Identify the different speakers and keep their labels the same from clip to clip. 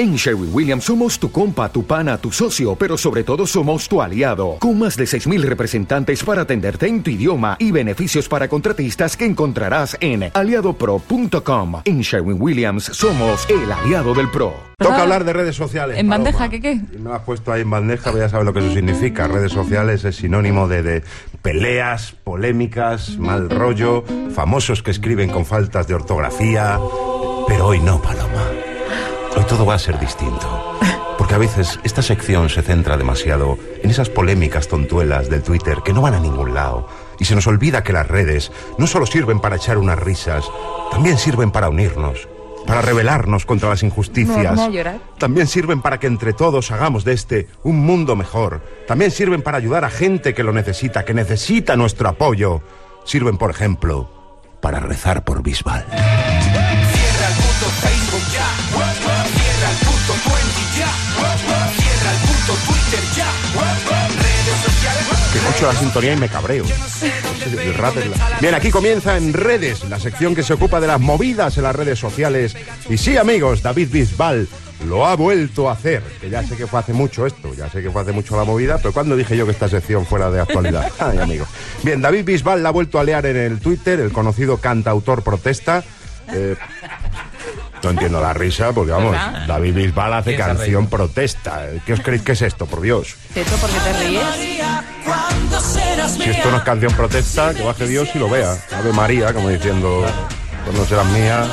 Speaker 1: En Sherwin Williams somos tu compa, tu pana, tu socio, pero sobre todo somos tu aliado, con más de 6.000 representantes para atenderte en tu idioma y beneficios para contratistas que encontrarás en aliadopro.com. En Sherwin Williams somos el aliado del PRO.
Speaker 2: Toca hablar de redes sociales.
Speaker 3: ¿En
Speaker 2: Paloma.
Speaker 3: bandeja qué qué?
Speaker 2: Lo has puesto ahí en bandeja, pues ya sabes lo que eso significa. Redes sociales es sinónimo de, de peleas, polémicas, mal rollo, famosos que escriben con faltas de ortografía. Pero hoy no, Paloma. Hoy todo va a ser distinto. Porque a veces esta sección se centra demasiado en esas polémicas tontuelas del Twitter que no van a ningún lado. Y se nos olvida que las redes no solo sirven para echar unas risas, también sirven para unirnos, para rebelarnos contra las injusticias.
Speaker 3: ¿Me voy a llorar?
Speaker 2: También sirven para que entre todos hagamos de este un mundo mejor. También sirven para ayudar a gente que lo necesita, que necesita nuestro apoyo. Sirven, por ejemplo, para rezar por Bisbal. Escucho la sintonía y me cabreo. Bien, aquí comienza en redes, la sección que se ocupa de las movidas en las redes sociales. Y sí, amigos, David Bisbal lo ha vuelto a hacer. Que ya sé que fue hace mucho esto, ya sé que fue hace mucho la movida, pero ¿cuándo dije yo que esta sección fuera de actualidad? Ay, amigo. Bien, David Bisbal la ha vuelto a leer en el Twitter, el conocido cantautor protesta. Eh, no entiendo la risa, porque vamos. David Bisbal hace
Speaker 4: ¿Quién se ha
Speaker 2: canción protesta. ¿Qué os creéis que es esto, por Dios?
Speaker 3: Teto, ¿por qué te ríes?
Speaker 2: Si esto no es canción protesta, que baje Dios y lo vea. Ave María, como diciendo, pues no serás mía.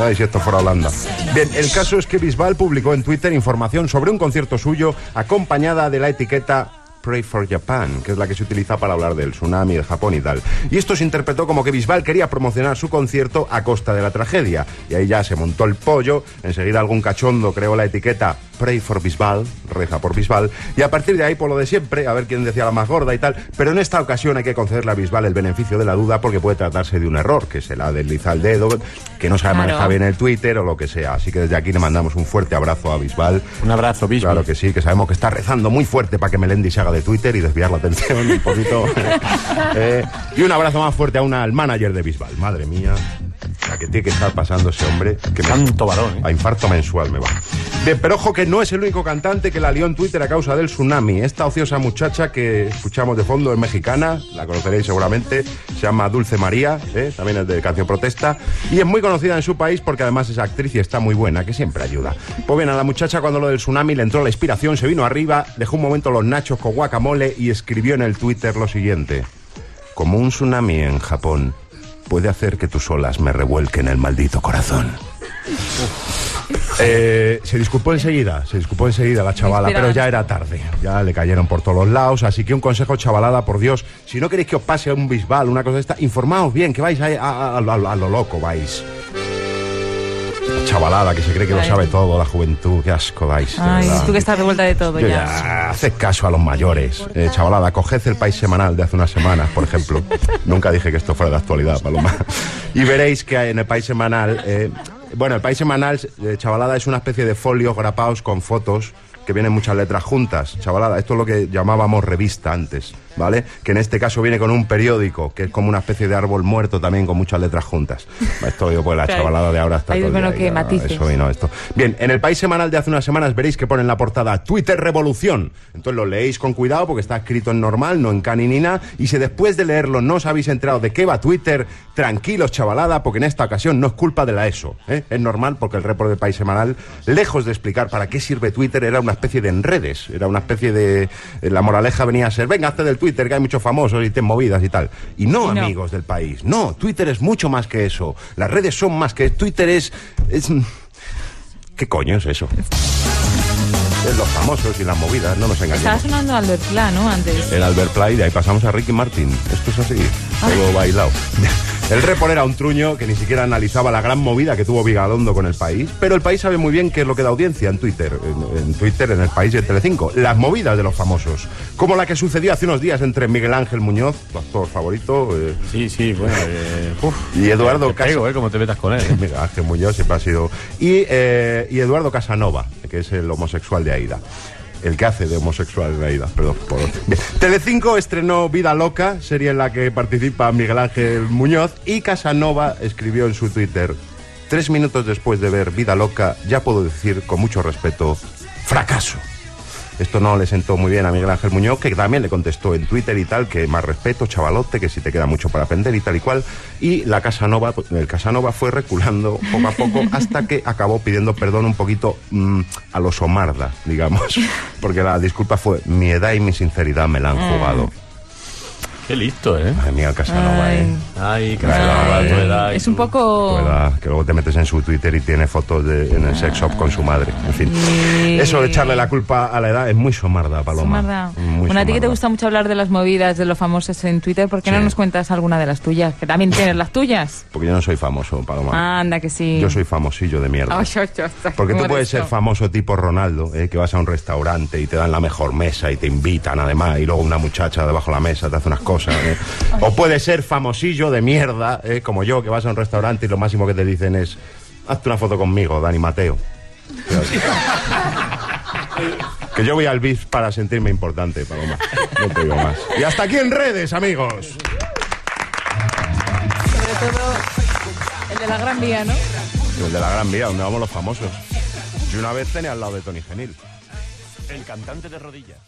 Speaker 2: Ay, si esto fuera Holanda. Bien, el caso es que Bisbal publicó en Twitter información sobre un concierto suyo acompañada de la etiqueta Pray for Japan, que es la que se utiliza para hablar del tsunami, de Japón y tal. Y esto se interpretó como que Bisbal quería promocionar su concierto a costa de la tragedia. Y ahí ya se montó el pollo, enseguida algún cachondo creó la etiqueta Pray for Bisbal, reza por Bisbal, y a partir de ahí por lo de siempre, a ver quién decía la más gorda y tal. Pero en esta ocasión hay que concederle a Bisbal el beneficio de la duda porque puede tratarse de un error, que se la desliza el dedo, que no sabe
Speaker 3: Claro.
Speaker 2: manejar bien el Twitter o lo que sea. Así que desde aquí le mandamos un fuerte abrazo a Bisbal.
Speaker 4: Un abrazo, Bisbal.
Speaker 2: Claro que sí, que sabemos que está rezando muy fuerte para que Melendi se haga de Twitter y desviar la atención un poquito. Eh, y un abrazo más fuerte aún al manager de Bisbal. Madre mía, que tiene que estar pasando ese hombre. Que me-
Speaker 4: Santo varón, ¿eh?
Speaker 2: A infarto mensual me va. Bien, pero ojo que no es el único cantante que la lió en Twitter a causa del tsunami. Esta ociosa muchacha que escuchamos de fondo es mexicana, la conoceréis seguramente, se llama Dulce María, ¿eh? también es de canción protesta, y es muy conocida en su país porque además es actriz y está muy buena, que siempre ayuda. Pues bien, a la muchacha cuando lo del tsunami le entró la inspiración, se vino arriba, dejó un momento los nachos con guacamole y escribió en el Twitter lo siguiente. Como un tsunami en Japón puede hacer que tus olas me revuelquen el maldito corazón. Eh, se disculpó enseguida, se disculpó enseguida la chavala, pero ya era tarde. Ya le cayeron por todos los lados. Así que un consejo, chavalada, por Dios. Si no queréis que os pase un bisbal, una cosa de esta, informaos bien, que vais a, a- a lo loco, vais. La chavalada que se cree que lo sabe todo, la juventud, qué asco dais. de
Speaker 3: Ay,
Speaker 2: verdad.
Speaker 3: tú que estás revuelta de todo
Speaker 2: Yo
Speaker 3: ya.
Speaker 2: ya, haced caso a los mayores. Eh, chavalada, coged el país semanal de hace unas semanas, por ejemplo. Nunca dije que esto fuera de actualidad, Paloma. Y veréis que en el país semanal. eh, bueno, el país semanal, eh, chavalada, es una especie de folios grapados con fotos que vienen muchas letras juntas. Chavalada, esto es lo que llamábamos revista antes, ¿vale? Que en este caso viene con un periódico, que es como una especie de árbol muerto también con muchas letras juntas. Esto digo, pues la
Speaker 3: Claro.
Speaker 2: chavalada de ahora está
Speaker 3: Ahí
Speaker 2: todo
Speaker 3: bueno que.
Speaker 2: Eso vino esto. Bien, en el país semanal de hace unas semanas veréis que pone en la portada Twitter Revolución. Entonces lo leéis con cuidado porque está escrito en normal, no en caninina. Y si después de leerlo no os habéis enterado de qué va Twitter, tranquilos, chavalada, porque en esta ocasión no es culpa de la ESO. ¿eh? Es normal porque el report del país semanal, lejos de explicar para qué sirve Twitter, era una especie de enredes. Era una especie de. La moraleja venía a ser: venga, hazte del Twitter, que hay muchos famosos y te movidas y tal. Y no,
Speaker 3: Y no.
Speaker 2: amigos del país. No, Twitter es mucho más que eso. Las redes son más que. Twitter es. es ¿Qué coño es eso? Es los famosos y las movidas, no nos
Speaker 3: Estaba
Speaker 2: engañemos.
Speaker 3: sonando Albert Pla, ¿no? Antes.
Speaker 2: El Albert Play, de ahí pasamos a Ricky Martin. Esto es así, todo bailado. El report era un truño que ni siquiera analizaba la gran movida que tuvo Vigalondo con el país, pero el país sabe muy bien qué es lo que da audiencia en Twitter, en, en Twitter, en el país y en Telecinco. Las movidas de los famosos, como la que sucedió hace unos días entre Miguel Ángel Muñoz, tu actor favorito, eh,
Speaker 4: Sí, sí, bueno. Eh, uf,
Speaker 2: y Eduardo
Speaker 4: te pego, ¿eh? Como te metas con él. ¿eh?
Speaker 2: Miguel Ángel Muñoz siempre ha sido. Y, eh, y Eduardo Casanova, que es el homosexual de Aida. El que hace de homosexual en Aida, perdón. Por... Telecinco estrenó Vida Loca, serie en la que participa Miguel Ángel Muñoz, y Casanova escribió en su Twitter. Tres minutos después de ver Vida Loca, ya puedo decir con mucho respeto, fracaso. Esto no le sentó muy bien a Miguel Ángel Muñoz, que también le contestó en Twitter y tal, que más respeto, chavalote, que si te queda mucho para aprender y tal y cual. Y la Casanova, el Casanova fue reculando poco a poco hasta que acabó pidiendo perdón un poquito mm, a los Omarda, digamos. Porque la disculpa fue, mi edad y mi sinceridad me la han jugado.
Speaker 4: Qué listo, ¿eh?
Speaker 2: Madre mía, Casanova,
Speaker 3: Ay.
Speaker 2: ¿eh?
Speaker 4: Ay, que
Speaker 2: Ay.
Speaker 4: tu edad
Speaker 3: Es un poco...
Speaker 2: Tu edad, que luego te metes en su Twitter y tiene fotos de, en el sex shop con su madre. En fin. Eso de echarle la culpa a la edad es muy somarda, Paloma.
Speaker 3: Somarda.
Speaker 2: Muy
Speaker 3: Bueno, a ti que te gusta mucho hablar de las movidas, de los famosos en Twitter, ¿por qué no nos cuentas alguna de las tuyas? Que también tienes las tuyas.
Speaker 2: Porque yo no soy famoso, Paloma.
Speaker 3: Anda, que sí.
Speaker 2: Yo soy famosillo de mierda.
Speaker 3: Ay, ay, ay, ay,
Speaker 2: Porque tú
Speaker 3: ¿cómo
Speaker 2: puedes ser famoso tipo Ronaldo, eh, que vas a un restaurante y te dan la mejor mesa y te invitan además, y luego una muchacha debajo de la mesa te hace unas cosas. Eh. O puedes ser famosillo de mierda, eh, como yo, que vas a un restaurante y lo máximo que te dicen es, hazte una foto conmigo, Dani Mateo. Que yo voy al BIF para sentirme importante, Paloma. No te digo más. Y hasta aquí en redes, amigos.
Speaker 3: Sobre todo el de la Gran Vía, ¿no?
Speaker 2: El de la Gran Vía, donde vamos los famosos. Yo una vez tenía al lado de Tony Genil.
Speaker 4: El cantante de rodillas.